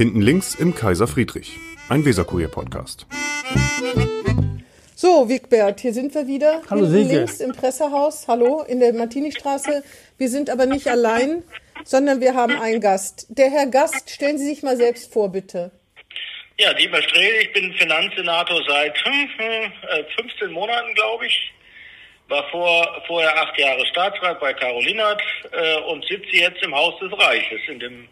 Hinten links im Kaiser Friedrich, ein Weserkurier-Podcast. So, Wigbert, hier sind wir wieder. Hallo, Hinten Silke. links im Pressehaus. Hallo, in der Martini-Straße. Wir sind aber nicht allein, sondern wir haben einen Gast. Der Herr Gast, stellen Sie sich mal selbst vor, bitte. Ja, Dieter Strehl, ich bin Finanzsenator seit hm, hm, äh, 15 Monaten, glaube ich. War vor, vorher acht Jahre Staatsrat bei Carolinat äh, und sitze jetzt im Haus des Reiches, in dem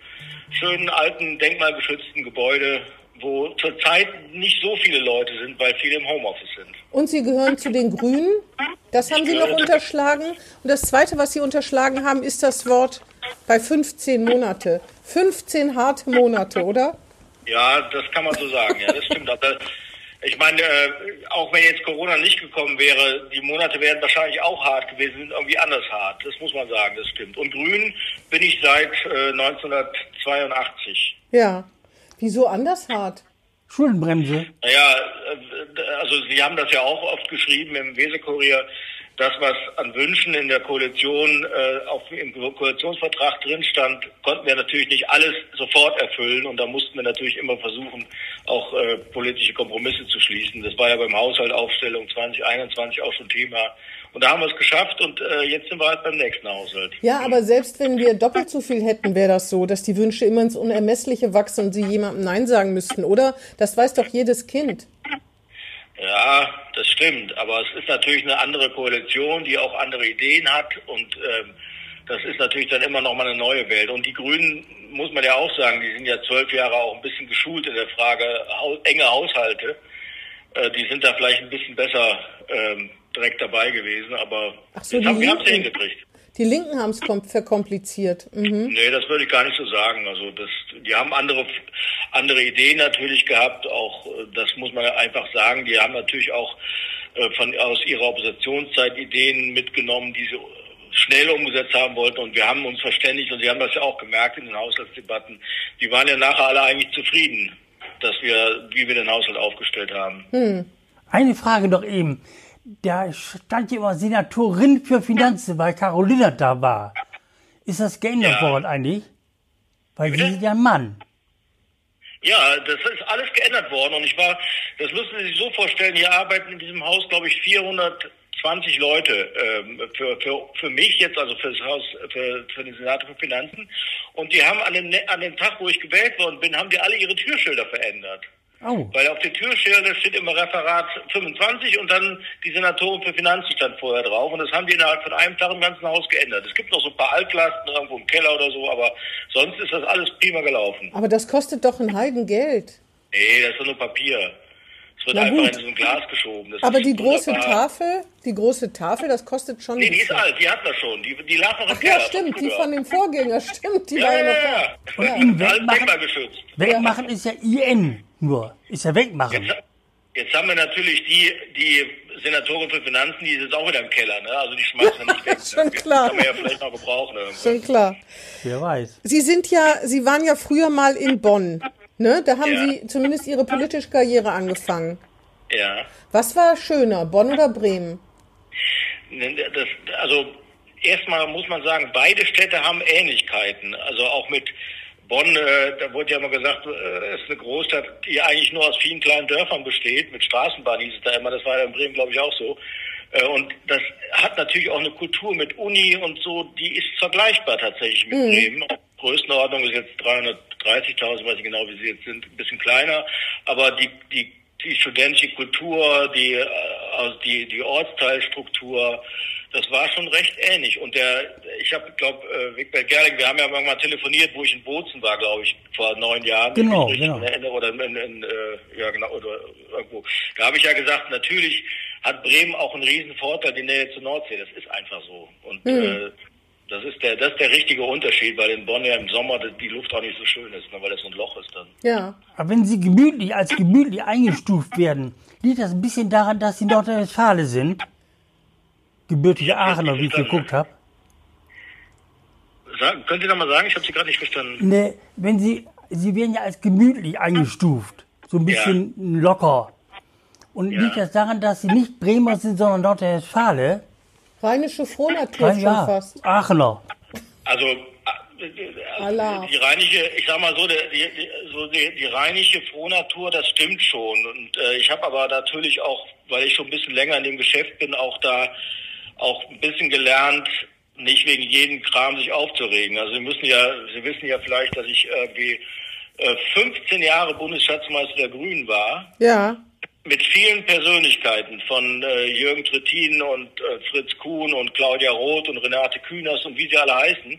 schönen alten denkmalgeschützten Gebäude, wo zurzeit nicht so viele Leute sind, weil viele im Homeoffice sind. Und Sie gehören zu den Grünen. Das haben Sie noch unterschlagen. Und das Zweite, was Sie unterschlagen haben, ist das Wort bei 15 Monate. 15 harte Monate, oder? Ja, das kann man so sagen, ja, das stimmt. Aber ich meine, äh, auch wenn jetzt Corona nicht gekommen wäre, die Monate wären wahrscheinlich auch hart gewesen, sind irgendwie anders hart. Das muss man sagen, das stimmt. Und Grün bin ich seit äh, 1982. Ja. Wieso anders hart? Schuldenbremse. Naja, äh, also Sie haben das ja auch oft geschrieben im Wesekurier, das, was an Wünschen in der Koalition äh, auf, im Koalitionsvertrag drin stand, konnten wir natürlich nicht alles sofort erfüllen und da mussten wir natürlich immer versuchen, auch äh, politische Kompromisse zu schließen. Das war ja beim Haushaltaufstellung 2021 auch schon Thema. Und da haben wir es geschafft und äh, jetzt sind wir halt beim nächsten Haushalt. Ja, aber selbst wenn wir doppelt so viel hätten, wäre das so, dass die Wünsche immer ins Unermessliche wachsen und Sie jemandem Nein sagen müssten, oder? Das weiß doch jedes Kind. Ja, das stimmt. Aber es ist natürlich eine andere Koalition, die auch andere Ideen hat und ähm, das ist natürlich dann immer noch mal eine neue Welt. Und die Grünen, muss man ja auch sagen, die sind ja zwölf Jahre auch ein bisschen geschult in der Frage enge Haushalte. Äh, die sind da vielleicht ein bisschen besser ähm, direkt dabei gewesen, aber so, jetzt haben, wir haben es hingekriegt. Die Linken haben es kom verkompliziert. Mhm. Nee, das würde ich gar nicht so sagen. Also das, die haben andere andere Ideen natürlich gehabt. Auch äh, das muss man einfach sagen. Die haben natürlich auch äh, von aus ihrer Oppositionszeit Ideen mitgenommen, die sie schnell umgesetzt haben wollten. Und wir haben uns verständigt. Und Sie haben das ja auch gemerkt in den Haushaltsdebatten. Die waren ja nachher alle eigentlich zufrieden, dass wir, wie wir den Haushalt aufgestellt haben. Eine Frage noch eben. Da stand ja immer Senatorin für Finanzen, weil Carolina da war. Ist das geändert Ja. worden eigentlich? Weil sie Bitte? sind ja ein Mann. Ja, das ist alles geändert worden und ich war, das müssen Sie sich so vorstellen, hier arbeiten in diesem Haus, glaube ich, 420 Leute ähm, für, für, für mich jetzt, also für das Haus, für, für den Senat für Finanzen und die haben an dem, Ne- an dem Tag, wo ich gewählt worden bin, haben die alle ihre Türschilder verändert. Oh, Weil auf den Türschildern steht immer Referat 25 und dann die Senatorin für Finanzen stand vorher drauf. Und das haben die innerhalb von einem Tag im ganzen Haus geändert. Es gibt noch so ein paar Altlasten irgendwo im Keller oder so, aber sonst ist das alles prima gelaufen. Aber das kostet doch ein Heidengeld. Nee, das ist doch nur Papier. Es wird Na einfach gut. in so ein Glas geschoben. Das Aber die große wunderbar. Tafel, die große Tafel, das kostet schon. Nee, die ist alt, die hatten wir schon. Die, die lag noch im Ach Keller. ja, stimmt, die von dem Vorgänger, stimmt, die Ja, war ja ja, noch ja. da. ja. Und Ja. wegmachen, denkmalgeschützt. wegmachen ist ja IN nur. Ist ja wegmachen. Jetzt, jetzt haben wir natürlich die, die Senatorin für Finanzen, die ist jetzt auch wieder im Keller. Ne? Also die schmeißen wir nicht weg. Schon ne? klar. Kann man ja vielleicht noch gebrauchen. irgendwann. Schon klar. Wer weiß. Sie sind ja, Sie waren ja früher mal in Bonn. Ne? Da haben Ja. Sie zumindest Ihre politische Karriere angefangen. Ja. Was war schöner, Bonn oder Bremen? Ne, Das, also erstmal muss man sagen, beide Städte haben Ähnlichkeiten. Also auch mit Bonn, äh, da wurde ja immer gesagt, äh, ist eine Großstadt, die eigentlich nur aus vielen kleinen Dörfern besteht. Mit Straßenbahn hieß es da immer, das war ja in Bremen, glaube ich, auch so. Äh, und das hat natürlich auch eine Kultur mit Uni und so, die ist vergleichbar tatsächlich mit Bremen. Größenordnung ist jetzt 330.000, weiß ich genau, wie sie jetzt sind, ein bisschen kleiner. Aber die, die, die studentische Kultur, die, äh, also die, die Ortsteilstruktur, das war schon recht ähnlich. Und der, ich habe, glaube, äh, Wigbert Gerling, wir haben ja irgendwann telefoniert, wo ich in Bozen war, glaube ich, vor neun Jahren. Genau, genau. erinnere, oder in, in, äh, ja genau, oder irgendwo. Da habe ich ja gesagt, natürlich hat Bremen auch einen riesen Vorteil, die Nähe zur Nordsee. Das ist einfach so. Und äh, das ist der, das ist der richtige Unterschied, weil in Bonn ja im Sommer die Luft auch nicht so schön ist, ne, weil das so ein Loch ist dann. Ja. Aber wenn sie gemütlich als gemütlich eingestuft werden, liegt das ein bisschen daran, dass sie Nordrhein-Westfalen sind? Gebürtige Aachener, wie ich geguckt habe. Können Sie noch mal sagen? Ich habe Sie gerade nicht verstanden. Ne, wenn sie, sie werden ja als gemütlich eingestuft. So ein bisschen locker. Und Ja. liegt das daran, dass sie nicht Bremer sind, sondern Nordrhein-Westfalen? Rheinische Frohnatur schon ja, fast. Aachener. Also, äh, Allah. die rheinische, ich sag mal so, die, die, so die, die rheinische Frohnatur, das stimmt schon. Und äh, ich habe aber natürlich auch, weil ich schon ein bisschen länger in dem Geschäft bin, auch da auch ein bisschen gelernt, nicht wegen jedem Kram sich aufzuregen. Also Sie müssen ja, Sie wissen ja vielleicht, dass ich irgendwie äh, 15 Jahre Bundesschatzmeister der Grünen war Ja. Mit vielen Persönlichkeiten von äh, Jürgen Trittin und äh, Fritz Kuhn und Claudia Roth und Renate Kühners und wie sie alle heißen.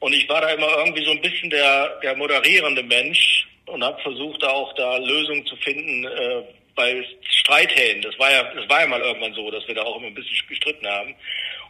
Und ich war da immer irgendwie so ein bisschen der, der moderierende Mensch und habe versucht, auch da Lösungen zu finden äh, bei Streithähnen. Das war ja, das war ja mal irgendwann so, dass wir da auch immer ein bisschen gestritten haben.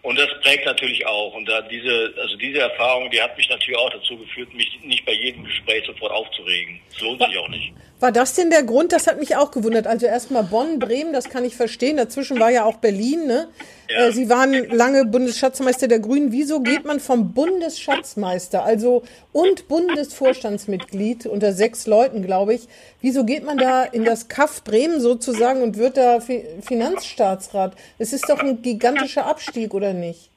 Und das prägt natürlich auch. Und da diese, also diese Erfahrung, die hat mich natürlich auch dazu geführt, mich nicht bei jedem Gespräch sofort aufzuregen. Das lohnt sich auch nicht. War das denn der Grund? Das hat mich auch gewundert. Also erstmal Bonn, Bremen, das kann ich verstehen. Dazwischen war ja auch Berlin. Ne? Ja. Äh, Sie waren lange Bundesschatzmeister der Grünen. Wieso geht man vom Bundesschatzmeister, also und Bundesvorstandsmitglied unter sechs Leuten, glaube ich, wieso geht man da in das Kaff Bremen sozusagen und wird da Fi- Finanzstaatsrat? Es ist doch ein gigantischer Abstieg, oder nicht?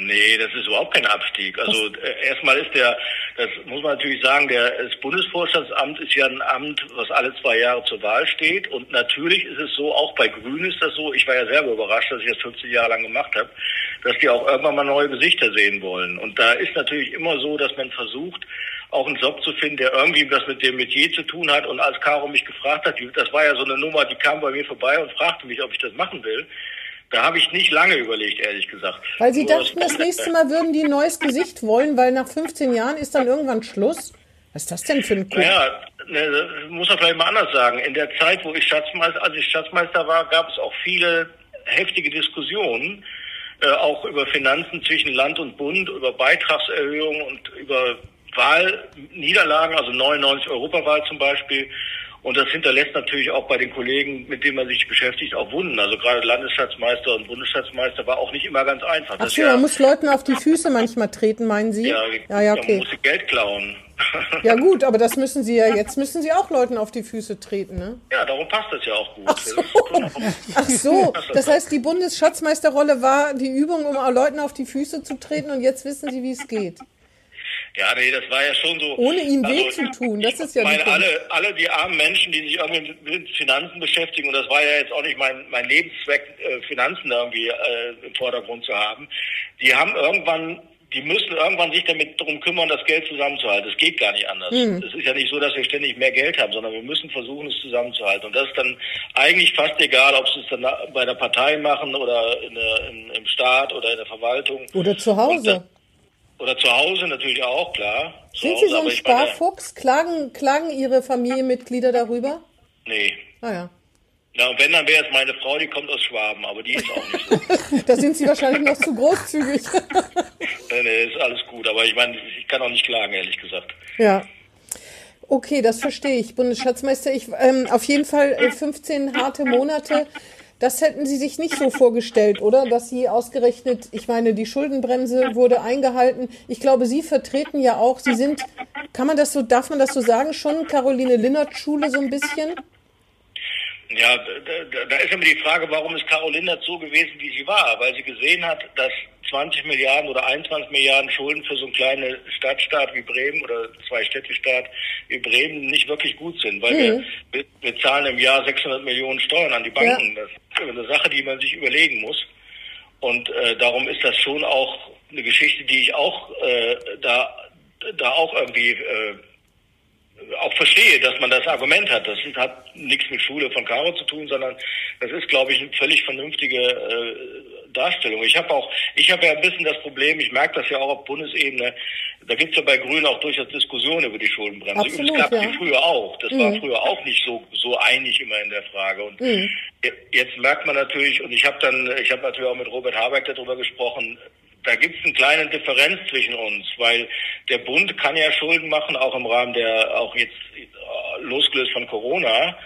Nee, das ist überhaupt kein Abstieg. Also äh, erstmal ist der, das muss man natürlich sagen, der das Bundesvorstandsamt ist ja ein Amt, was alle zwei Jahre zur Wahl steht. Und natürlich ist es so, auch bei Grünen ist das so, ich war ja selber überrascht, dass ich das 15 Jahre lang gemacht habe, dass die auch irgendwann mal neue Gesichter sehen wollen. Und da ist natürlich immer so, dass man versucht, auch einen Job zu finden, der irgendwie was mit dem Metier zu tun hat. Und als Caro mich gefragt hat, das war ja so eine Nummer, die kam bei mir vorbei und fragte mich, ob ich das machen will. Da habe ich nicht lange überlegt, ehrlich gesagt. Weil Sie Nur dachten, das nächste Mal würden die ein neues Gesicht wollen, weil nach 15 Jahren ist dann irgendwann Schluss. Was ist das denn für ein Kuh? Naja, ne, das muss man vielleicht mal anders sagen. In der Zeit, wo ich Schatzmeister, als ich Schatzmeister war, gab es auch viele heftige Diskussionen, äh, auch über Finanzen zwischen Land und Bund, über Beitragserhöhungen und über Wahlniederlagen, also 99 Europawahl zum Beispiel. Und das hinterlässt natürlich auch bei den Kollegen, mit denen man sich beschäftigt, auch Wunden. Also gerade Landesschatzmeister und Bundesschatzmeister war auch nicht immer ganz einfach. Ach so, man muss Leuten auf die Füße manchmal treten, meinen Sie? ja, ja, ja man okay. muss Geld klauen. Ja gut, aber das müssen Sie ja, jetzt müssen Sie auch Leuten auf die Füße treten, ne? Ja, darum passt das ja auch gut. Ach so. Ach so, das heißt, die Bundesschatzmeisterrolle war die Übung, um auch Leuten auf die Füße zu treten und jetzt wissen Sie, wie es geht. Ja, nee, das war ja schon so. Ohne weh Also, zu tun, das ist ja meine, alle, alle die armen Menschen, die sich irgendwie mit- Finanzen beschäftigen, und das war ja jetzt auch nicht mein, mein Lebenszweck, äh, Finanzen irgendwie äh, im Vordergrund zu haben, die haben irgendwann, die müssen irgendwann sich damit darum kümmern, das Geld zusammenzuhalten. Das geht gar nicht anders. Es ist ja nicht so, dass wir ständig mehr Geld haben, sondern wir müssen versuchen, es zusammenzuhalten. Und das ist dann eigentlich fast egal, ob sie es dann bei der Partei machen oder in der, in, im Staat oder in der Verwaltung. Oder zu Hause. Oder zu Hause natürlich auch, klar. Zu Sind Hause, Sie so ein Sparfuchs? Klagen, klagen Ihre Familienmitglieder darüber? Nee. Naja, Ja, und wenn, dann wäre es meine Frau, die kommt aus Schwaben, aber die ist auch nicht so. da sind Sie wahrscheinlich noch zu großzügig. nee, nee, ist alles gut. Aber ich meine, ich kann auch nicht klagen, ehrlich gesagt. Ja. Okay, das verstehe ich. Bundesschatzmeister, ich, ähm, auf jeden Fall äh, 15 harte Monate. Das hätten Sie sich nicht so vorgestellt, oder? Dass Sie ausgerechnet, ich meine, die Schuldenbremse wurde eingehalten. Ich glaube, Sie vertreten ja auch, Sie sind, kann man das so, darf man das so sagen, schon Caroline Linnert Schule so ein bisschen? Ja, da, da, da ist immer die Frage, warum ist Caroline so gewesen, wie sie war? Weil sie gesehen hat, dass 20 Milliarden oder 21 Milliarden Schulden für so einen kleinen Stadtstaat wie Bremen oder zwei Städtestaat wie Bremen nicht wirklich gut sind, weil wir, wir, wir zahlen im Jahr 600 Millionen Steuern an die Banken. Das ist eine Sache, die man sich überlegen muss. Und äh, darum ist das schon auch eine Geschichte, die ich auch äh, da, da auch irgendwie äh, auch verstehe, dass man das Argument hat. Das hat nichts mit Schule von Caro zu tun, sondern das ist, glaube ich, eine völlig vernünftige äh, Darstellung. Ich habe auch, ich habe ja ein bisschen das Problem, ich merke das ja auch auf Bundesebene, da gibt es ja bei Grünen auch durchaus Diskussionen über die Schuldenbremse. Absolut, es gab ja. die früher auch. Das war früher auch nicht so so einig immer in der Frage. Und je- jetzt merkt man natürlich, und ich habe dann, ich habe natürlich auch mit Robert Habeck darüber gesprochen, da gibt es eine kleine Differenz zwischen uns, weil der Bund kann ja Schulden machen, auch im Rahmen der, auch jetzt äh, losgelöst von Corona,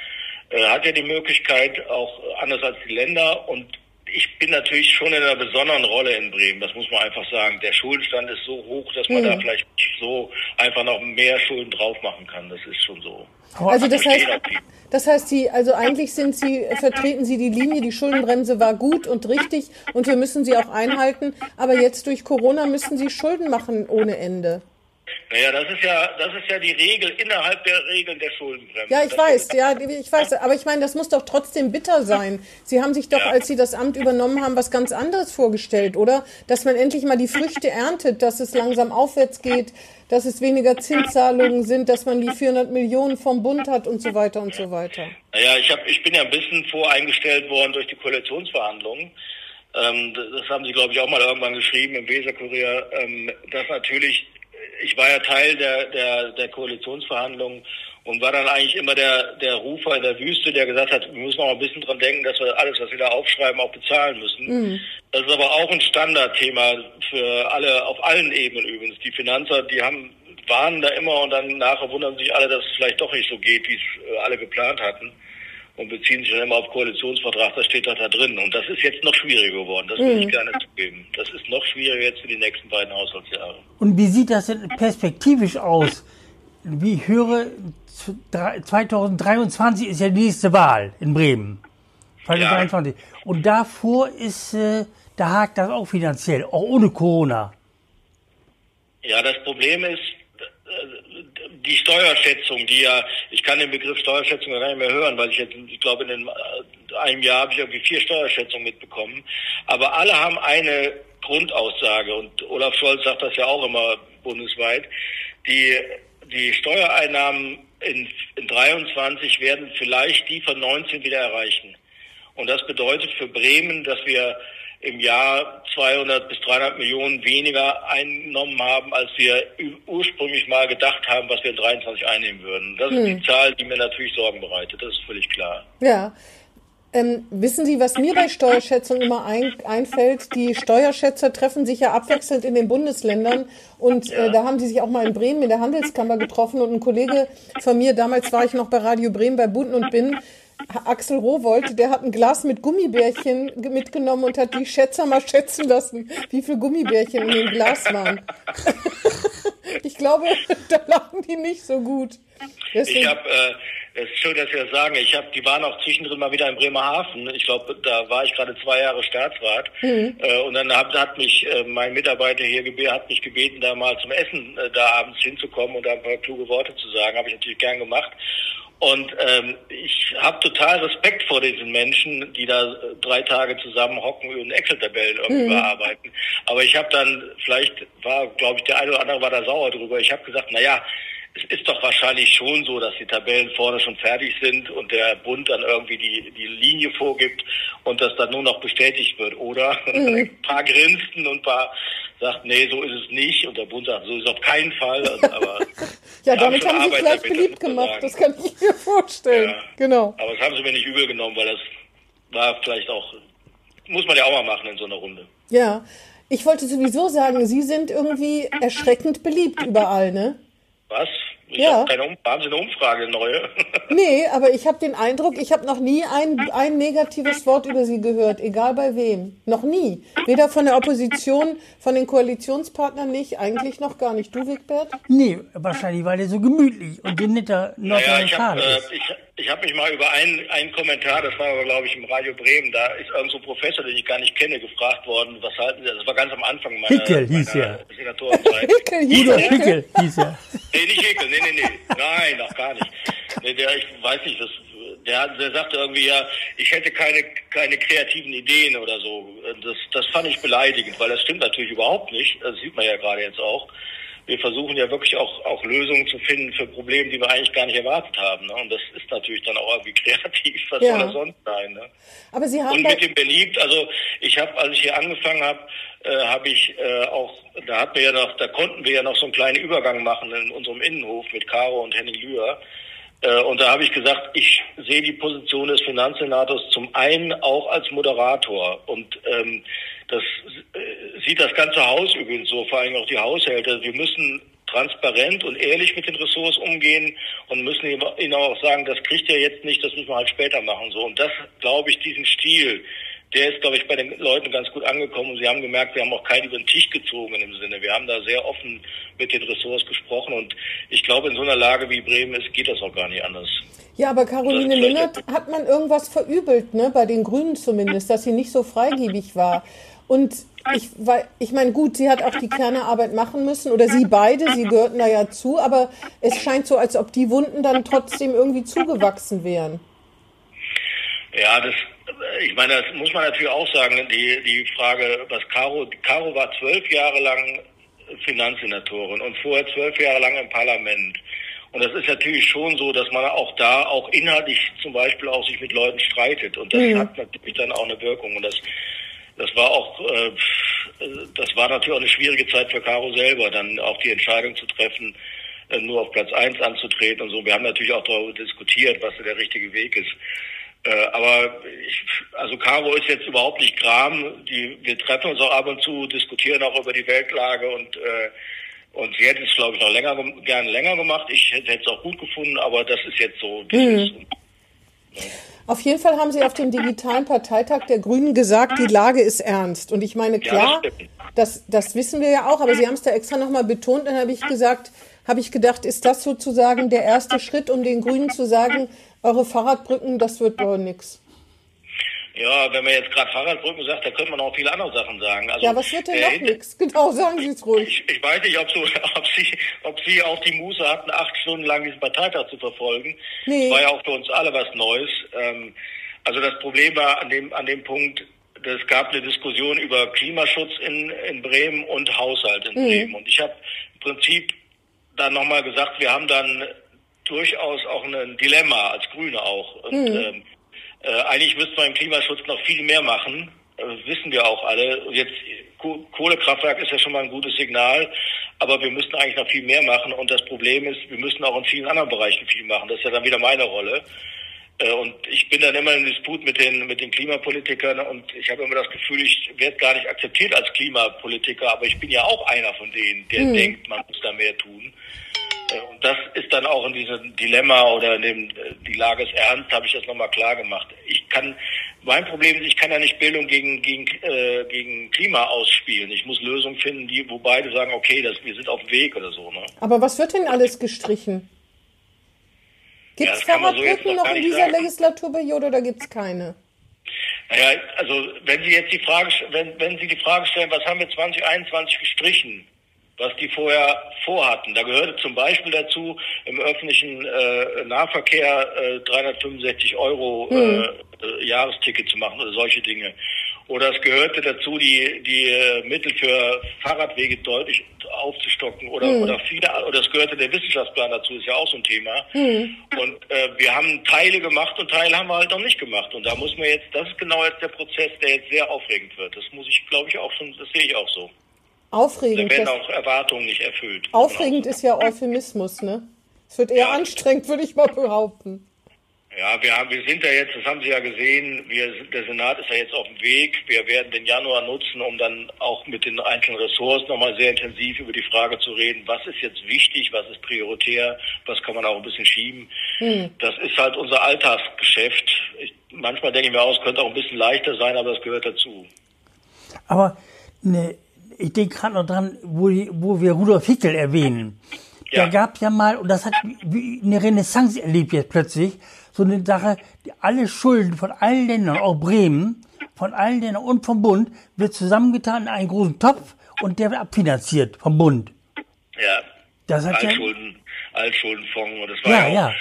äh, hat ja die Möglichkeit, auch anders als die Länder. Und ich bin natürlich schon in einer besonderen Rolle in Bremen, das muss man einfach sagen. Der Schuldenstand ist so hoch, dass man da vielleicht nicht so einfach noch mehr Schulden drauf machen kann. Das ist schon so. Also das heißt, das heißt, Sie, also eigentlich sind Sie, vertreten Sie die Linie, die Schuldenbremse war gut und richtig und wir müssen sie auch einhalten, aber jetzt durch Corona müssen Sie Schulden machen ohne Ende. Naja, das ist ja, das ist ja die Regel innerhalb der Regeln der Schuldenbremse. Ja, ich das weiß, ja, ich weiß, aber ich meine, das muss doch trotzdem bitter sein. Sie haben sich doch, Ja. als Sie das Amt übernommen haben, was ganz anderes vorgestellt, oder? Dass man endlich mal die Früchte erntet, dass es langsam aufwärts geht, dass es weniger Zinszahlungen sind, dass man die 400 Millionen vom Bund hat und so weiter und so weiter. Naja, ich, hab, ich bin ja ein bisschen voreingestellt worden durch die Koalitionsverhandlungen. Ähm, das haben Sie, glaube ich, auch mal irgendwann geschrieben im Weserkurier, ähm, dass natürlich, ich war ja Teil der, der, der Koalitionsverhandlungen und war dann eigentlich immer der, der Rufer in der Wüste, der gesagt hat, wir müssen auch ein bisschen dran denken, dass wir alles, was wir da aufschreiben, auch bezahlen müssen. Das ist aber auch ein Standardthema für alle, auf allen Ebenen übrigens. Die Finanzer, die haben, warnen da immer und dann nachher wundern sich alle, dass es vielleicht doch nicht so geht, wie es äh, alle geplant hatten und beziehen sich dann immer auf Koalitionsvertrag, das steht doch da drin. Und das ist jetzt noch schwieriger geworden, das will ich gerne zugeben. Das ist noch schwieriger jetzt für die nächsten beiden Haushaltsjahre. Und wie sieht das denn perspektivisch aus? Wie ich höre, z- drei- 2023 ist ja die nächste Wahl in Bremen. 2023. Und davor ist, äh, da hakt das auch finanziell, auch ohne Corona. Ja, das Problem ist, die Steuerschätzung, die ja, ich kann den Begriff Steuerschätzung gar nicht mehr hören, weil ich jetzt, ich glaube, in den, äh, einem Jahr habe ich irgendwie vier Steuerschätzungen mitbekommen. Aber alle haben eine Grundaussage und Olaf Scholz sagt das ja auch immer bundesweit. Die, die Steuereinnahmen in, in 23 werden vielleicht die von 19 wieder erreichen. Und das bedeutet für Bremen, dass wir im Jahr 200 bis 300 Millionen weniger eingenommen haben, als wir ursprünglich mal gedacht haben, was wir in 23 einnehmen würden. Das ist die Zahl, die mir natürlich Sorgen bereitet. Das ist völlig klar. Ja. Ähm, wissen Sie, was mir bei Steuerschätzung immer ein, einfällt? Die Steuerschätzer treffen sich ja abwechselnd in den Bundesländern und äh, da haben sie sich auch mal in Bremen in der Handelskammer getroffen und ein Kollege von mir, damals war ich noch bei Radio Bremen bei Bund und Bin, Axel Rowold, der hat ein Glas mit Gummibärchen ge- mitgenommen und hat die Schätzer mal schätzen lassen, wie viel Gummibärchen in dem Glas waren. ich glaube, da lagen die nicht so gut. Ich Deswegen, habe, äh, es ist schön, dass Sie das sagen. Ich habe, die waren auch zwischendrin mal wieder in Bremerhaven. Ich glaube, da war ich gerade zwei Jahre Staatsrat. Äh, und dann hat, hat mich äh, mein Mitarbeiter hier gebeten, hat mich gebeten, da mal zum Essen äh, da abends hinzukommen und da ein paar kluge Worte zu sagen. Habe ich natürlich gern gemacht. Und ähm, ich habe total Respekt vor diesen Menschen, die da äh, drei Tage zusammen hocken und Excel-Tabellen irgendwie bearbeiten. Aber ich habe dann, vielleicht war, glaube ich, der eine oder andere war da sauer drüber. Ich habe gesagt, na ja, es ist doch wahrscheinlich schon so, dass die Tabellen vorne schon fertig sind und der Bund dann irgendwie die, die Linie vorgibt und das dann nur noch bestätigt wird, oder? Ein paar grinsten und ein paar sagt, nee, so ist es nicht. Und der Bund sagt, so ist es auf keinen Fall. Also, aber ja, damit schon haben sie das beliebt gemacht, das kann ich mir vorstellen. Ja. Genau. Aber das haben sie mir nicht übel genommen, weil das war vielleicht auch, muss man ja auch mal machen in so einer Runde. Ja, ich wollte sowieso sagen, Sie sind irgendwie erschreckend beliebt überall, ne? Was? Ich Ja. hab keine um eine Umfrage, eine neue? Nee, aber ich habe den Eindruck, ich habe noch nie ein, ein negatives Wort über Sie gehört, egal bei wem. Noch nie. Weder von der Opposition, von den Koalitionspartnern nicht, eigentlich noch gar nicht. Du, Wigbert? Nee, wahrscheinlich, weil der so gemütlich und netter Naja, ich habe Nordrhein-Westfalen äh, ist. ich, ich hab mich mal über einen, einen Kommentar, das war aber glaube ich im Radio Bremen, da ist irgend so ein Professor, den ich gar nicht kenne, gefragt worden, was halten Sie, das war ganz am Anfang meiner, Hickel hieß meiner er. Senatorenzeit. Hickel er. Hickel hieß er. Nee, nicht Hickel, nee, nee, nee. Nein, noch gar nicht. Nee, der, ich weiß nicht, das, der, der sagte irgendwie ja, ich hätte keine, keine kreativen Ideen oder so. Das, das fand ich beleidigend, weil das stimmt natürlich überhaupt nicht. Das sieht man ja gerade jetzt auch. Wir versuchen ja wirklich auch, auch Lösungen zu finden für Probleme, die wir eigentlich gar nicht erwartet haben. Ne? Und das ist natürlich dann auch irgendwie kreativ. Was Ja. soll das sonst sein? Ne? Aber Sie haben Und mit dem beliebt, also ich habe, als ich hier angefangen habe, äh, habe ich äh, auch, da hatten wir ja noch, da konnten wir ja noch so einen kleinen Übergang machen in unserem Innenhof mit Caro und Henning Lühr. Äh, und da habe ich gesagt, ich sehe die Position des Finanzsenators zum einen auch als Moderator und ähm, das äh, sieht das ganze Haus übrigens so, vor allem auch die Haushälter. Wir müssen transparent und ehrlich mit den Ressorts umgehen und müssen ihnen auch sagen, das kriegt ihr jetzt nicht, das müssen wir halt später machen. So und das, glaube ich, diesen Stil, der ist, glaube ich, bei den Leuten ganz gut angekommen. Und sie haben gemerkt, wir haben auch keinen über den Tisch gezogen im Sinne. Wir haben da sehr offen mit den Ressorts gesprochen. Und ich glaube, in so einer Lage wie Bremen ist, geht das auch gar nicht anders. ja, aber Caroline Linnert hat man irgendwas verübelt, ne? Bei den Grünen zumindest, dass sie nicht so freigebig war. Und ich, weil, ich meine, gut, sie hat auch die Kernearbeit machen müssen oder sie beide, sie gehörten da ja zu, aber es scheint so, als ob die Wunden dann trotzdem irgendwie zugewachsen wären. Ja, das, ich meine, das muss man natürlich auch sagen, die, die Frage, was Caro, Caro war zwölf Jahre lang Finanzsenatorin und vorher zwölf Jahre lang im Parlament. Und das ist natürlich schon so, dass man auch da auch inhaltlich zum Beispiel auch sich mit Leuten streitet. Und das mhm. hat natürlich dann auch eine Wirkung. Und das, das war auch, äh, das war natürlich auch eine schwierige Zeit für Caro selber, dann auch die Entscheidung zu treffen, äh, nur auf Platz eins anzutreten und so. Wir haben natürlich auch darüber diskutiert, was der richtige Weg ist. Äh, aber ich, also Caro ist jetzt überhaupt nicht Kram. Die, wir treffen uns auch ab und zu, diskutieren auch über die Weltlage und äh, und sie hätte es, glaube ich, noch länger gerne länger gemacht. Ich hätte es auch gut gefunden, aber das ist jetzt so. Mhm. Auf jeden Fall haben Sie auf dem digitalen Parteitag der Grünen gesagt, die Lage ist ernst. Und ich meine, klar, ja, das, das wissen wir ja auch, aber Sie haben es da extra nochmal betont. Dann habe ich gesagt, habe ich gedacht, ist das sozusagen der erste Schritt, um den Grünen zu sagen, eure Fahrradbrücken, das wird doch nichts. Ja, wenn man jetzt gerade Fahrradbrücken sagt, da könnte man auch viele andere Sachen sagen. Also, ja, was wird denn noch nichts? Genau, sagen Sie es ruhig. Ich, ich, weiß nicht, ob, so, ob, Sie, ob Sie auch die Muße hatten, acht Stunden lang diesen Parteitag zu verfolgen. Nee. Das war ja auch für uns alle was Neues. Ähm, also das Problem war an dem, an dem Punkt, es gab eine Diskussion über Klimaschutz in, in Bremen und Haushalt in mhm. Bremen. Und ich habe im Prinzip dann nochmal gesagt, wir haben dann durchaus auch ein Dilemma, als Grüne auch. Und mhm. ähm, äh, eigentlich müsste man im Klimaschutz noch viel mehr machen. Äh, wissen wir auch alle. Jetzt Kohlekraftwerk ist ja schon mal ein gutes Signal, aber wir müssten eigentlich noch viel mehr machen. Und das Problem ist, wir müssen auch in vielen anderen Bereichen viel machen. Das ist ja dann wieder meine Rolle. Äh, und ich bin dann immer im Disput mit den, mit den Klimapolitikern und ich habe immer das Gefühl, ich werde gar nicht akzeptiert als Klimapolitiker, aber ich bin ja auch einer von denen, der mhm. denkt, man muss da mehr tun. Äh, und das ist dann auch in diesem Dilemma oder in dem, äh, die Lage ist ernst, habe ich das nochmal klar gemacht. Ich kann, mein Problem ist, ich kann ja nicht Bildung gegen, gegen, äh, gegen Klima ausspielen. Ich muss Lösungen finden, die, wo beide sagen, okay, das, wir sind auf dem Weg oder so. Ne? Aber was wird denn alles gestrichen? Gibt es ja, Fahrradbrücken so noch in dieser sagen. Legislaturperiode oder gibt es keine? Naja, also wenn Sie jetzt die Frage, wenn, wenn Sie die Frage stellen, was haben wir 2021 gestrichen? was die vorher vorhatten. Da gehörte zum Beispiel dazu, im öffentlichen äh, Nahverkehr äh, 365 Euro hm. äh, Jahresticket zu machen oder solche Dinge. Oder es gehörte dazu, die, die äh, Mittel für Fahrradwege deutlich aufzustocken oder, hm. oder viele, oder es gehörte der Wissenschaftsplan dazu, ist ja auch so ein Thema. Hm. Und äh, wir haben Teile gemacht und Teile haben wir halt noch nicht gemacht. Und da muss man jetzt, das ist genau jetzt der Prozess, der jetzt sehr aufregend wird. Das muss ich, glaube ich, auch schon, das sehe ich auch so. Aufregend. Da werden auch Erwartungen nicht erfüllt. Aufregend ist ja Euphemismus, ne? Es wird eher ja. anstrengend, würde ich mal behaupten. Ja, wir, haben, wir sind ja jetzt, das haben Sie ja gesehen, wir, der Senat ist ja jetzt auf dem Weg. Wir werden den Januar nutzen, um dann auch mit den einzelnen Ressorts nochmal sehr intensiv über die Frage zu reden, was ist jetzt wichtig, was ist prioritär, was kann man auch ein bisschen schieben. Hm. Das ist halt unser Alltagsgeschäft. Ich, manchmal denke ich mir aus, könnte auch ein bisschen leichter sein, aber das gehört dazu. Aber eine ich denke gerade noch dran, wo, die, wo wir Rudolf Hickel erwähnen. Ja. Da gab es ja mal, und das hat eine Renaissance erlebt jetzt plötzlich, so eine Sache, alle Schulden von allen Ländern, auch Bremen, von allen Ländern und vom Bund, wird zusammengetan in einen großen Topf und der wird abfinanziert vom Bund. Ja. Das hat Altschulden, ja, Altschuldenfonds und das war ja, ja, auch,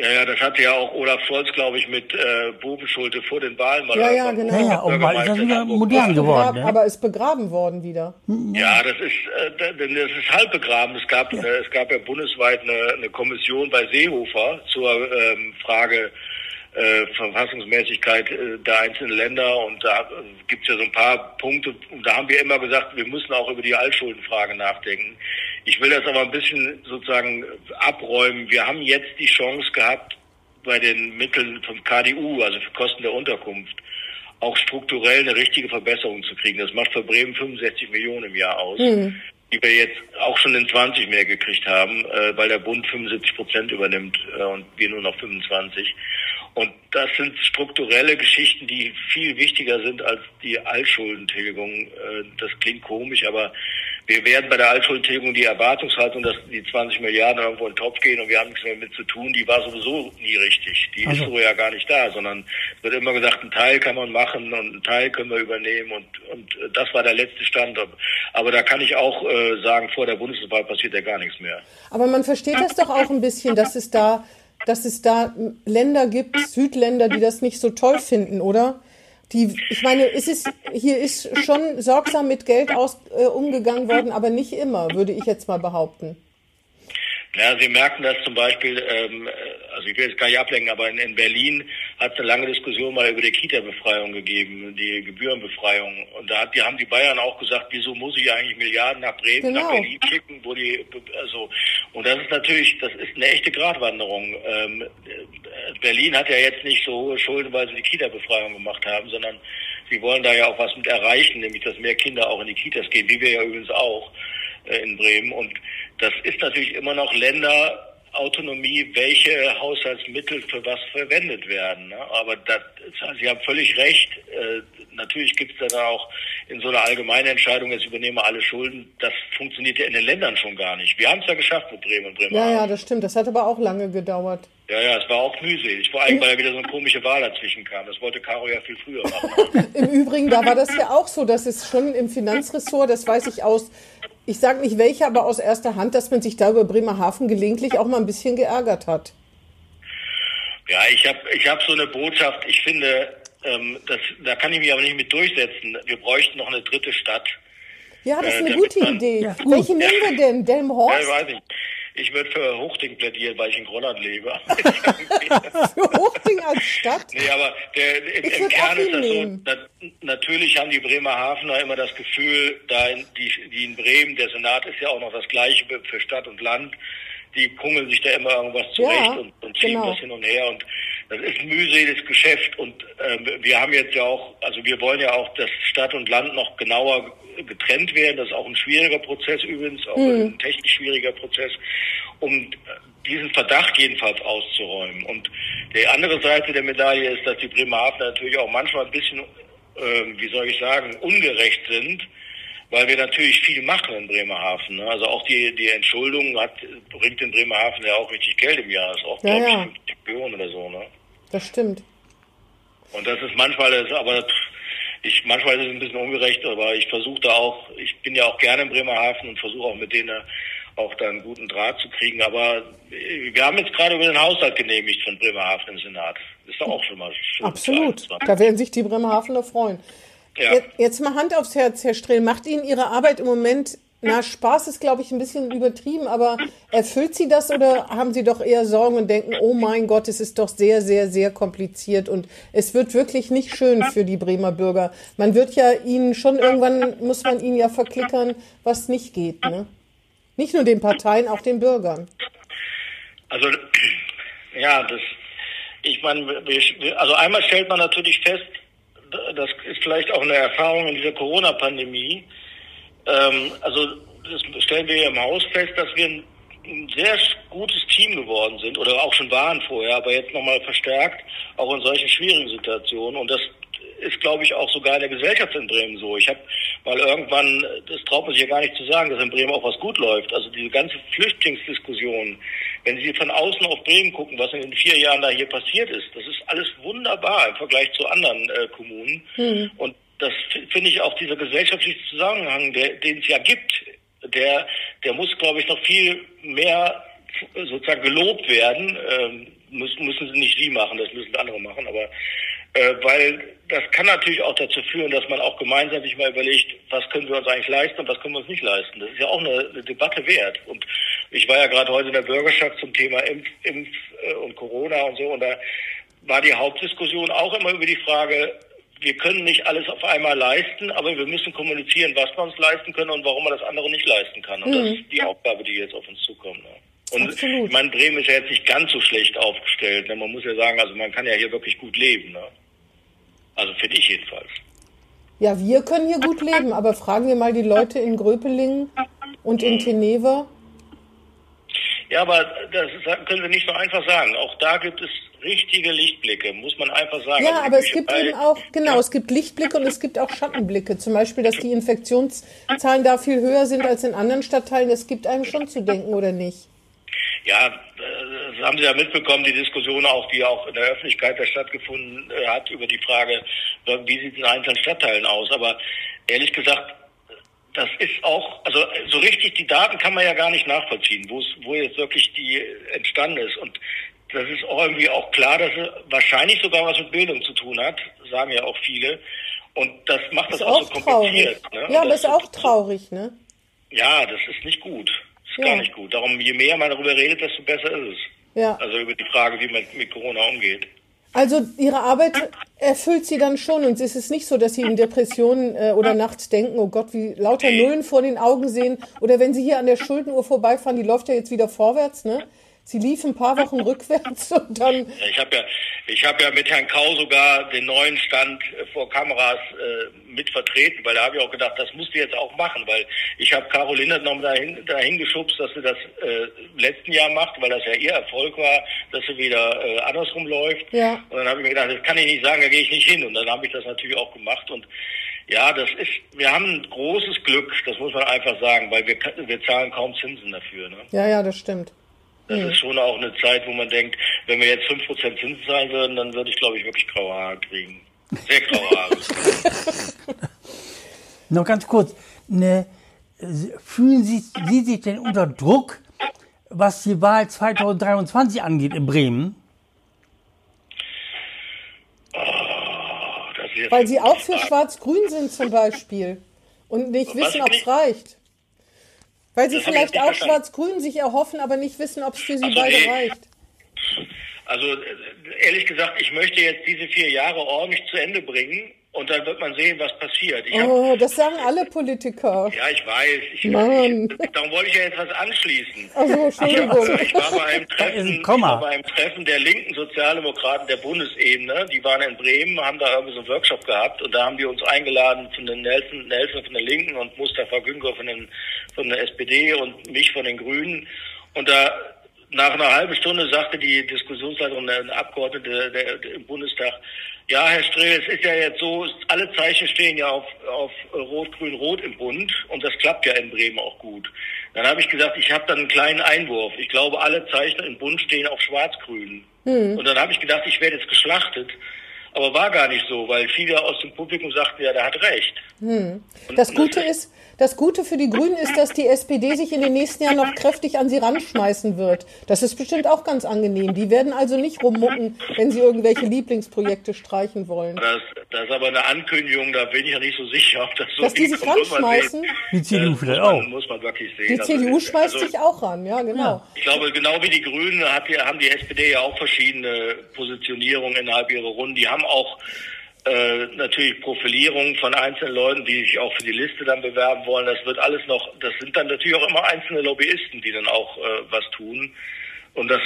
ja, ja, das hatte ja auch Olaf Scholz, glaube ich, mit äh, Bubenschulte vor den Wahlen mal. Ja, ja, genau. Ja, ja, und mal ist das wieder modern geworden. Ne? Aber ist begraben worden wieder. Ja, das ist, äh, das ist halb begraben. Es gab, ja. äh, es gab ja bundesweit eine, eine Kommission bei Seehofer zur ähm, Frage äh, Verfassungsmäßigkeit äh, der einzelnen Länder und da äh, gibt es ja so ein paar Punkte und da haben wir immer gesagt, wir müssen auch über die Altschuldenfrage nachdenken. Ich will das aber ein bisschen sozusagen abräumen. Wir haben jetzt die Chance gehabt, bei den Mitteln vom KDU, also für Kosten der Unterkunft, auch strukturell eine richtige Verbesserung zu kriegen. Das macht für Bremen 65 Millionen im Jahr aus. Mhm die wir jetzt auch schon in 20 mehr gekriegt haben, äh, weil der Bund 75 Prozent übernimmt äh, und wir nur noch 25. Und das sind strukturelle Geschichten, die viel wichtiger sind als die Altschuldentilgung. Äh, das klingt komisch, aber wir werden bei der Altschuldentilgung die Erwartungshaltung, dass die 20 Milliarden irgendwo in den Topf gehen und wir haben nichts mehr mit zu tun, die war sowieso nie richtig. Die also. ist so ja gar nicht da, sondern es wird immer gesagt, ein Teil kann man machen und ein Teil können wir übernehmen und, und das war der letzte Stand. Aber da kann ich auch äh, sagen, vor der Bundeswahl passiert ja gar nichts mehr. Aber man versteht das doch auch ein bisschen, dass es da, dass es da Länder gibt, Südländer, die das nicht so toll finden, oder? Die, ich meine, es ist, hier ist schon sorgsam mit Geld aus, äh, umgegangen worden, aber nicht immer, würde ich jetzt mal behaupten. Ja, Sie merken das zum Beispiel, ähm, also ich will jetzt gar nicht ablenken, aber in, in Berlin hat es eine lange Diskussion mal über die Kita-Befreiung gegeben, die Gebührenbefreiung. Und da hat, die haben die Bayern auch gesagt, wieso muss ich eigentlich Milliarden nach Bremen, genau. nach Berlin schicken, wo die, also, und das ist natürlich, das ist eine echte Gratwanderung. Ähm, Berlin hat ja jetzt nicht so hohe Schulden, weil sie die Kita-Befreiung gemacht haben, sondern sie wollen da ja auch was mit erreichen, nämlich dass mehr Kinder auch in die Kitas gehen, wie wir ja übrigens auch äh, in Bremen. Und das ist natürlich immer noch Länderautonomie, welche Haushaltsmittel für was verwendet werden. Ne? Aber das, Sie haben völlig recht. Äh, natürlich gibt es dann auch in so einer allgemeinen Entscheidung, jetzt übernehmen wir alle Schulden. Das funktioniert ja in den Ländern schon gar nicht. Wir haben es ja geschafft mit Bremen und Bremen. Ja, ja, das stimmt. Das hat aber auch lange gedauert. Ja, ja, es war auch mühselig. Vor allem, weil ja wieder so eine komische Wahl dazwischen kam. Das wollte Caro ja viel früher machen. Im Übrigen, da war das ja auch so, dass es schon im Finanzressort, das weiß ich aus ich sage nicht welche, aber aus erster Hand, dass man sich da über Bremerhaven gelegentlich auch mal ein bisschen geärgert hat. Ja, ich habe ich hab so eine Botschaft. Ich finde, ähm, das, da kann ich mich aber nicht mit durchsetzen. Wir bräuchten noch eine dritte Stadt. Ja, das ist äh, eine gute man, Idee. Ja, Welche nehmen wir denn? Delmhorst? Ja, weiß ich. Ich würde für Huchting plädieren, weil ich in Gronland lebe. für Huchting als Stadt? Nee, aber der, im, im Kern ist das so, na, natürlich haben die Bremerhavener immer das Gefühl, da in, die, die in Bremen, der Senat ist ja auch noch das gleiche für Stadt und Land, die kungeln sich da immer irgendwas zurecht ja, und, und schieben genau. das hin und her und das ist ein mühseliges Geschäft und äh, wir haben jetzt ja auch, also wir wollen ja auch, dass Stadt und Land noch genauer getrennt werden. Das ist auch ein schwieriger Prozess übrigens, auch mhm. ein technisch schwieriger Prozess, um diesen Verdacht jedenfalls auszuräumen. Und die andere Seite der Medaille ist, dass die Bremerhaven natürlich auch manchmal ein bisschen, äh, wie soll ich sagen, ungerecht sind, weil wir natürlich viel machen in Bremerhaven. Ne? Also auch die, die Entschuldung hat, bringt in Bremerhaven ja auch richtig Geld im Jahr. Das ist auch, ja, glaube ich, 50 Millionen oder so. Ne? Das stimmt. Und das ist manchmal, das, aber ich manchmal ist es ein bisschen ungerecht, aber ich versuche da auch, ich bin ja auch gerne in Bremerhaven und versuche auch mit denen auch da einen guten Draht zu kriegen. Aber wir haben jetzt gerade über den Haushalt genehmigt von Bremerhaven im Senat. Ist doch auch schon mal schön. Absolut. Da werden sich die Bremerhavener freuen. Ja. Jetzt, jetzt mal Hand aufs Herz, Herr Strehl. Macht Ihnen Ihre Arbeit im Moment na, Spaß ist, glaube ich, ein bisschen übertrieben, aber erfüllt Sie das oder haben Sie doch eher Sorgen und denken, oh mein Gott, es ist doch sehr, sehr, sehr kompliziert und es wird wirklich nicht schön für die Bremer Bürger. Man wird ja Ihnen schon irgendwann, muss man Ihnen ja verklickern, was nicht geht, ne? Nicht nur den Parteien, auch den Bürgern. Also, ja, das, ich meine, also einmal stellt man natürlich fest, das ist vielleicht auch eine Erfahrung in dieser Corona-Pandemie, ähm, also das stellen wir hier im Haus fest, dass wir ein, ein sehr gutes Team geworden sind oder auch schon waren vorher, aber jetzt nochmal verstärkt, auch in solchen schwierigen Situationen. Und das ist, glaube ich, auch sogar in der Gesellschaft in Bremen so. Ich habe mal irgendwann, das traut man sich ja gar nicht zu sagen, dass in Bremen auch was gut läuft. Also diese ganze Flüchtlingsdiskussion, wenn Sie von außen auf Bremen gucken, was in den vier Jahren da hier passiert ist, das ist alles wunderbar im Vergleich zu anderen äh, Kommunen. Mhm. Und das finde ich auch dieser gesellschaftliche Zusammenhang, der, den es ja gibt, der, der muss, glaube ich, noch viel mehr sozusagen gelobt werden. Ähm, müssen, müssen sie nicht Sie machen, das müssen andere machen, aber äh, weil das kann natürlich auch dazu führen, dass man auch gemeinsam sich mal überlegt, was können wir uns eigentlich leisten und was können wir uns nicht leisten. Das ist ja auch eine, eine Debatte wert. Und ich war ja gerade heute in der Bürgerschaft zum Thema Impf, Impf äh, und Corona und so und da war die Hauptdiskussion auch immer über die Frage, wir können nicht alles auf einmal leisten, aber wir müssen kommunizieren, was wir uns leisten können und warum man das andere nicht leisten kann. Und mhm. das ist die Aufgabe, die jetzt auf uns zukommt. Ne? Und Absolut. ich meine, Bremen ist ja jetzt nicht ganz so schlecht aufgestellt. Ne? Man muss ja sagen, also man kann ja hier wirklich gut leben. Ne? Also finde ich jedenfalls. Ja, wir können hier gut leben, aber fragen wir mal die Leute in Gröpelingen und in Teneva. Ja, aber das können Sie nicht so einfach sagen. Auch da gibt es richtige Lichtblicke, muss man einfach sagen. Ja, also aber es gibt eben auch, genau, ja. es gibt Lichtblicke und es gibt auch Schattenblicke. Zum Beispiel, dass die Infektionszahlen da viel höher sind als in anderen Stadtteilen. Das gibt einem schon zu denken, oder nicht? Ja, das haben Sie ja mitbekommen, die Diskussion auch, die auch in der Öffentlichkeit stattgefunden äh, hat über die Frage, wie sieht es in einzelnen Stadtteilen aus. Aber ehrlich gesagt, das ist auch, also so richtig die Daten kann man ja gar nicht nachvollziehen, wo es, wo jetzt wirklich die entstanden ist. Und das ist auch irgendwie auch klar, dass es wahrscheinlich sogar was mit Bildung zu tun hat, sagen ja auch viele. Und das macht das, das auch, so kompliziert. Ne? Ja, das ist auch traurig, ne? Ja, das ist nicht gut. Ist ja. gar nicht gut. Darum, je mehr man darüber redet, desto besser ist es. Ja. Also über die Frage, wie man mit Corona umgeht. Also Ihre Arbeit erfüllt Sie dann schon und es ist nicht so, dass Sie in Depressionen äh, oder nachts denken, oh Gott, wie lauter Nullen vor den Augen sehen. Oder wenn Sie hier an der Schuldenuhr vorbeifahren, die läuft ja jetzt wieder vorwärts, ne? Sie lief ein paar Wochen rückwärts und dann. Ich habe ja, ich habe ja mit Herrn Kau sogar den neuen Stand äh, vor Kameras äh, mit vertreten, weil da habe ich auch gedacht, das musst du jetzt auch machen, weil ich habe Caroline noch dahin, dahin geschubst, dass sie das äh, letzten Jahr macht, weil das ja ihr Erfolg war, dass sie wieder äh, andersrum läuft. Ja. Und dann habe ich mir gedacht, das kann ich nicht sagen, da gehe ich nicht hin. Und dann habe ich das natürlich auch gemacht und ja, das ist, wir haben ein großes Glück, das muss man einfach sagen, weil wir, wir zahlen kaum Zinsen dafür. Ne? Ja, ja, das stimmt. Das mhm. ist schon auch eine Zeit, wo man denkt, wenn wir jetzt 5% Zinsen zahlen würden, dann würde ich, glaube ich, wirklich graue Haare kriegen. Sehr graue Haare. Noch ganz kurz. Ne, fühlen Sie, Sie sich denn unter Druck, was die Wahl 2023 angeht in Bremen? Oh, Weil Sie auch für Schwarz-Grün sind zum Beispiel und nicht wissen, ob es reicht. Weil sie das vielleicht auch Schwarz-Grün sich erhoffen, aber nicht wissen, ob es für sie also beide nee. reicht. Also ehrlich gesagt, ich möchte jetzt diese vier Jahre ordentlich zu Ende bringen und dann wird man sehen, was passiert. Ich oh, hab, das sagen alle Politiker. Ja, ich weiß. Ich, Mann. Ich, darum wollte ich ja jetzt was anschließen. Also, Entschuldigung. Ich, ich war bei einem Treffen, war bei einem Treffen der linken Sozialdemokraten der Bundesebene. Die waren in Bremen, haben da irgendwie so einen Workshop gehabt und da haben wir uns eingeladen von den Nelson, Nelson von der Linken und Mustafa Güngör von, den, von der SPD und mich von den Grünen. Und da nach einer halben Stunde sagte die Diskussionsleiterin, der Abgeordnete der, der, der, im Bundestag, ja, Herr Strehl, es ist ja jetzt so, alle Zeichen stehen ja auf, auf Rot, Grün, Rot im Bund und das klappt ja in Bremen auch gut. Dann habe ich gesagt, ich habe dann einen kleinen Einwurf. Ich glaube, alle Zeichen im Bund stehen auf Schwarz-Grün. Hm. Und dann habe ich gedacht, ich werde jetzt geschlachtet. Aber war gar nicht so, weil viele aus dem Publikum sagten, ja, der hat recht. Hm. Das Gute ist, das Gute für die Grünen ist, dass die SPD sich in den nächsten Jahren noch kräftig an sie ranschmeißen wird. Das ist bestimmt auch ganz angenehm. Die werden also nicht rummucken, wenn sie irgendwelche Lieblingsprojekte streichen wollen. Das, das ist aber eine Ankündigung, da bin ich ja nicht so sicher, ob das so Dass die sich ranschmeißen? Die CDU vielleicht auch. Muss man wirklich sehen. Die also, CDU schmeißt also, sich auch ran, ja, genau. Ja. Ich glaube, genau wie die Grünen hat, haben die SPD ja auch verschiedene Positionierungen innerhalb ihrer Runden. Die haben auch äh, natürlich Profilierung von einzelnen Leuten, die sich auch für die Liste dann bewerben wollen. Das wird alles noch, das sind dann natürlich auch immer einzelne Lobbyisten, die dann auch äh, was tun. Und das,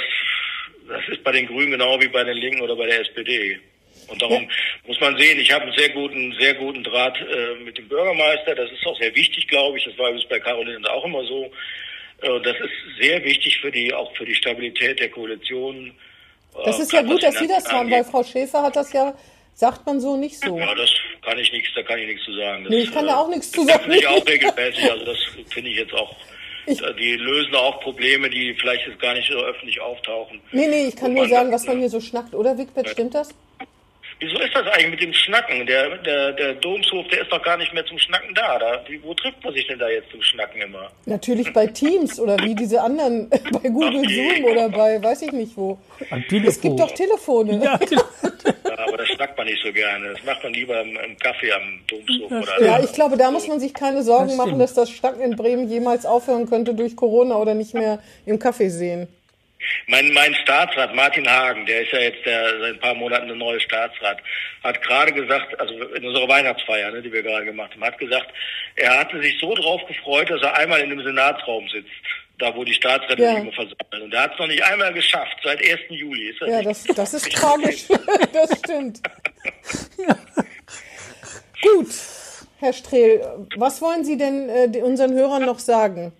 das ist bei den Grünen genau wie bei den Linken oder bei der SPD. Und darum ja. muss man sehen, ich habe einen sehr guten, sehr guten Draht äh, mit dem Bürgermeister. Das ist auch sehr wichtig, glaube ich. Das war übrigens bei Caroline auch immer so. Äh, das ist sehr wichtig für die, auch für die Stabilität der Koalition. Das ist ja gut, dass Sie das haben, weil Frau Schäfer hat das ja Sagt man so nicht so? Ja, das kann ich nichts, da kann ich nichts zu sagen. Das, nee, ich kann da auch nichts zu sagen. Das finde ich auch regelmäßig, also das finde ich jetzt auch, ich, die lösen auch Probleme, die vielleicht jetzt gar nicht so öffentlich auftauchen. Nee, nee, ich kann nur sagen, was man hier so schnackt, oder Wigbert, stimmt das? Wieso ist das eigentlich mit dem Schnacken? Der, der, der Domshof, der ist doch gar nicht mehr zum Schnacken da. da. Wo trifft man sich denn da jetzt zum Schnacken immer? Natürlich bei Teams oder wie diese anderen, bei Google Zoom oder bei weiß ich nicht wo. Es gibt doch Telefone. Ja, ja, aber das schnackt man nicht so gerne. Das macht man lieber im, im Kaffee am Domshof. Oder ja, ich glaube, da muss man sich keine Sorgen das machen, dass das Schnacken in Bremen jemals aufhören könnte durch Corona oder nicht mehr im Kaffee sehen. Mein, mein Staatsrat, Martin Hagen, der ist ja jetzt der, seit ein paar Monaten der neue Staatsrat, hat gerade gesagt, also in unserer Weihnachtsfeier, ne, die wir gerade gemacht haben, hat gesagt, er hatte sich so drauf gefreut, dass er einmal in dem Senatsraum sitzt, da wo die Staatsräte ja. versammeln. Und er hat es noch nicht einmal geschafft, seit 1. Juli. Ist ja, das, das ist tragisch. das stimmt. ja. Gut, Herr Strehl, was wollen Sie denn äh, unseren Hörern noch sagen?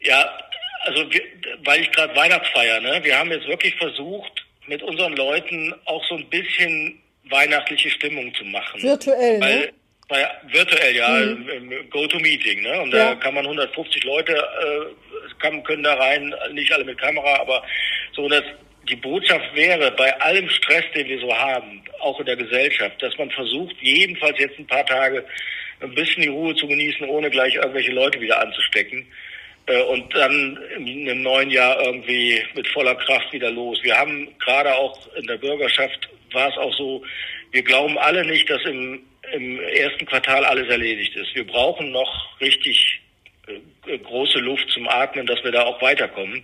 Ja, also wir, weil ich gerade Weihnachtsfeier, ne? Wir haben jetzt wirklich versucht, mit unseren Leuten auch so ein bisschen weihnachtliche Stimmung zu machen. Virtuell, weil, ne? Weil, virtuell, ja, mhm. Go-To-Meeting, ne? Und ja. da kann man 150 Leute, äh, kann, können da rein, nicht alle mit Kamera, aber so, dass die Botschaft wäre, bei allem Stress, den wir so haben, auch in der Gesellschaft, dass man versucht, jedenfalls jetzt ein paar Tage ein bisschen die Ruhe zu genießen, ohne gleich irgendwelche Leute wieder anzustecken. Äh, und dann im neuen Jahr irgendwie mit voller Kraft wieder los. Wir haben gerade auch in der Bürgerschaft war es auch so, wir glauben alle nicht, dass im, im ersten Quartal alles erledigt ist. Wir brauchen noch richtig äh, große Luft zum Atmen, dass wir da auch weiterkommen.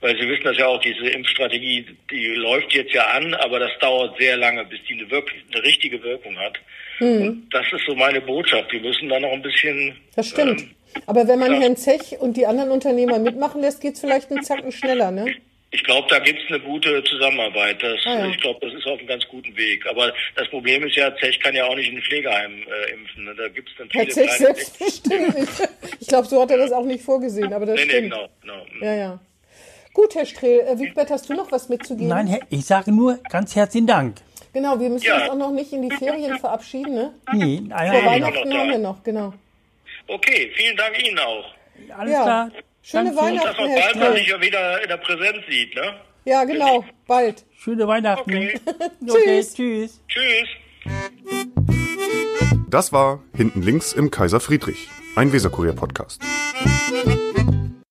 Weil Sie wissen das ja auch, diese Impfstrategie, die läuft jetzt ja an, aber das dauert sehr lange, bis die eine wirklich eine richtige Wirkung hat. Mhm. Und das ist so meine Botschaft. Wir müssen da noch ein bisschen. Das stimmt. Ähm, aber wenn man Herrn Zech und die anderen Unternehmer mitmachen lässt, geht es vielleicht einen Zacken schneller, ne? Ich glaube, da gibt es eine gute Zusammenarbeit. Das, ah, ja. Ich glaube, das ist auf einem ganz guten Weg. Aber das Problem ist ja, Zech kann ja auch nicht in ein Pflegeheim äh, impfen. Ne? Da gibt es dann viele Herr Zech selbstverständlich. Ich glaube, so hat er das auch nicht vorgesehen. Aber das nee, stimmt. Nee, genau, genau. Mhm. Ja, ja. Gut, Herr Strehl. Äh, Wigbert, hast du noch was mitzugeben? Nein, ich sage nur ganz herzlichen Dank. Genau, wir müssen ja. uns auch noch nicht in die Ferien verabschieden, ne? Nee, nein, Vor Weihnachten haben wir noch, genau. Okay, vielen Dank Ihnen auch. Alles ja. klar. Schöne Danke. Weihnachten, Dass man bald mal sich ja wieder in der Präsenz sieht, ne? Ja, genau, bald. Schöne Weihnachten. Okay. okay tschüss. tschüss. Tschüss. Das war Hinten links im Kaiser Friedrich, ein Weserkurier-Podcast.